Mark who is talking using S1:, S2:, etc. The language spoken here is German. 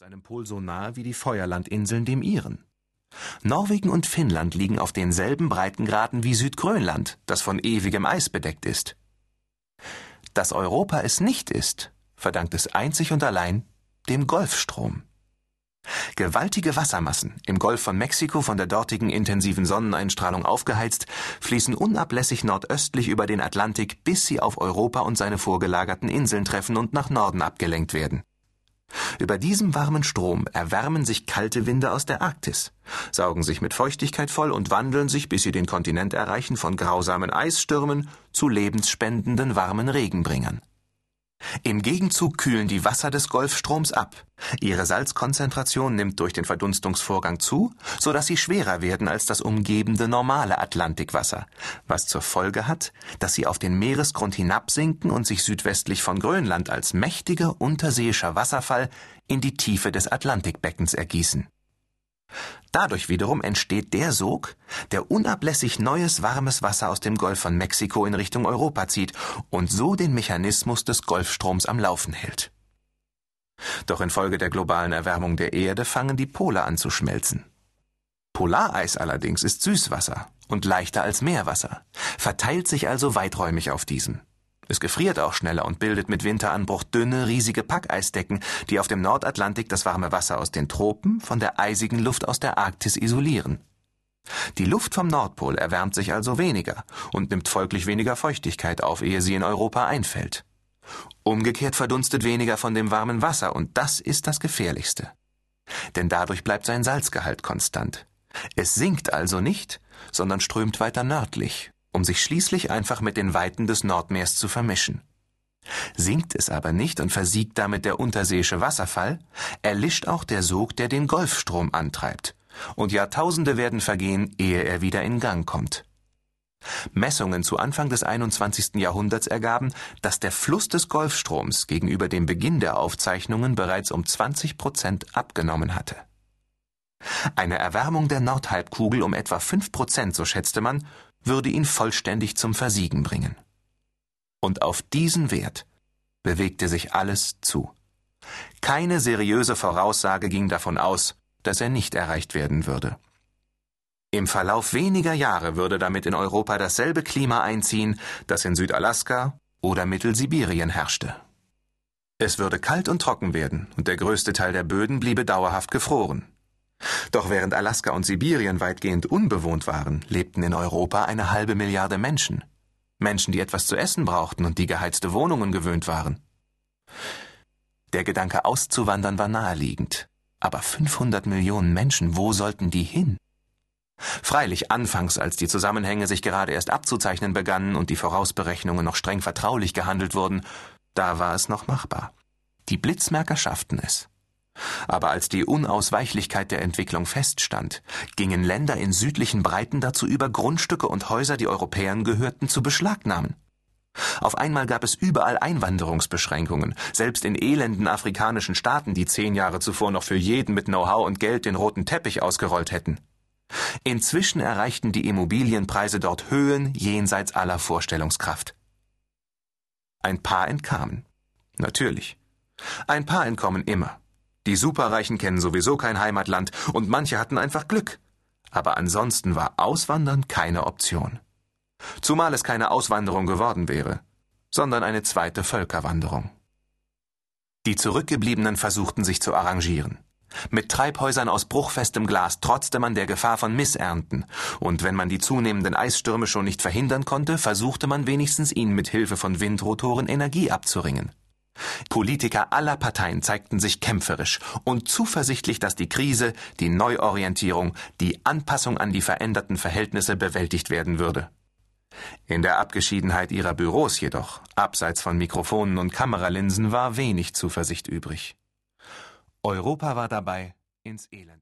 S1: seinem Pol so nahe wie die Feuerlandinseln dem ihren. Norwegen und Finnland liegen auf denselben Breitengraden wie Südgrönland, das von ewigem Eis bedeckt ist. Dass Europa es nicht ist, verdankt es einzig und allein dem Golfstrom. Gewaltige Wassermassen, im Golf von Mexiko von der dortigen intensiven Sonneneinstrahlung aufgeheizt, fließen unablässig nordöstlich über den Atlantik, bis sie auf Europa und seine vorgelagerten Inseln treffen und nach Norden abgelenkt werden. Über diesem warmen Strom erwärmen sich kalte Winde aus der Arktis, saugen sich mit Feuchtigkeit voll und wandeln sich, bis sie den Kontinent erreichen, von grausamen Eisstürmen zu lebensspendenden warmen Regenbringern. Im Gegenzug kühlen die Wasser des Golfstroms ab. Ihre Salzkonzentration nimmt durch den Verdunstungsvorgang zu, so dass sie schwerer werden als das umgebende normale Atlantikwasser, was zur Folge hat, dass sie auf den Meeresgrund hinabsinken und sich südwestlich von Grönland als mächtiger unterseeischer Wasserfall in die Tiefe des Atlantikbeckens ergießen. Dadurch wiederum entsteht der Sog, der unablässig neues warmes Wasser aus dem Golf von Mexiko in Richtung Europa zieht und so den Mechanismus des Golfstroms am Laufen hält. Doch infolge der globalen Erwärmung der Erde fangen die Pole an zu schmelzen. Polareis allerdings ist Süßwasser und leichter als Meerwasser, verteilt sich also weiträumig auf diesem. Es gefriert auch schneller und bildet mit Winteranbruch dünne, riesige Packeisdecken, die auf dem Nordatlantik das warme Wasser aus den Tropen von der eisigen Luft aus der Arktis isolieren. Die Luft vom Nordpol erwärmt sich also weniger und nimmt folglich weniger Feuchtigkeit auf, ehe sie in Europa einfällt. Umgekehrt verdunstet weniger von dem warmen Wasser, und das ist das Gefährlichste. Denn dadurch bleibt sein Salzgehalt konstant. Es sinkt also nicht, sondern strömt weiter nördlich um sich schließlich einfach mit den Weiten des Nordmeers zu vermischen. Sinkt es aber nicht und versiegt damit der unterseeische Wasserfall, erlischt auch der Sog, der den Golfstrom antreibt, und Jahrtausende werden vergehen, ehe er wieder in Gang kommt. Messungen zu Anfang des 21. Jahrhunderts ergaben, dass der Fluss des Golfstroms gegenüber dem Beginn der Aufzeichnungen bereits um 20 Prozent abgenommen hatte. Eine Erwärmung der Nordhalbkugel um etwa 5 Prozent, so schätzte man, würde ihn vollständig zum Versiegen bringen. Und auf diesen Wert bewegte sich alles zu. Keine seriöse Voraussage ging davon aus, dass er nicht erreicht werden würde. Im Verlauf weniger Jahre würde damit in Europa dasselbe Klima einziehen, das in Südalaska oder Mittelsibirien herrschte. Es würde kalt und trocken werden, und der größte Teil der Böden bliebe dauerhaft gefroren. Doch während Alaska und Sibirien weitgehend unbewohnt waren, lebten in Europa eine halbe Milliarde Menschen. Menschen, die etwas zu essen brauchten und die geheizte Wohnungen gewöhnt waren. Der Gedanke auszuwandern war naheliegend. Aber 500 Millionen Menschen, wo sollten die hin? Freilich anfangs, als die Zusammenhänge sich gerade erst abzuzeichnen begannen und die Vorausberechnungen noch streng vertraulich gehandelt wurden, da war es noch machbar. Die Blitzmerker schafften es. Aber als die Unausweichlichkeit der Entwicklung feststand, gingen Länder in südlichen Breiten dazu über, Grundstücke und Häuser, die Europäern gehörten, zu beschlagnahmen. Auf einmal gab es überall Einwanderungsbeschränkungen, selbst in elenden afrikanischen Staaten, die zehn Jahre zuvor noch für jeden mit Know-how und Geld den roten Teppich ausgerollt hätten. Inzwischen erreichten die Immobilienpreise dort Höhen jenseits aller Vorstellungskraft. Ein paar entkamen. Natürlich. Ein paar entkommen immer. Die Superreichen kennen sowieso kein Heimatland und manche hatten einfach Glück. Aber ansonsten war Auswandern keine Option. Zumal es keine Auswanderung geworden wäre, sondern eine zweite Völkerwanderung. Die Zurückgebliebenen versuchten sich zu arrangieren. Mit Treibhäusern aus bruchfestem Glas trotzte man der Gefahr von Missernten, und wenn man die zunehmenden Eisstürme schon nicht verhindern konnte, versuchte man wenigstens ihnen mit Hilfe von Windrotoren Energie abzuringen. Politiker aller Parteien zeigten sich kämpferisch und zuversichtlich, dass die Krise, die Neuorientierung, die Anpassung an die veränderten Verhältnisse bewältigt werden würde. In der Abgeschiedenheit ihrer Büros jedoch, abseits von Mikrofonen und Kameralinsen, war wenig Zuversicht übrig. Europa war dabei ins Elend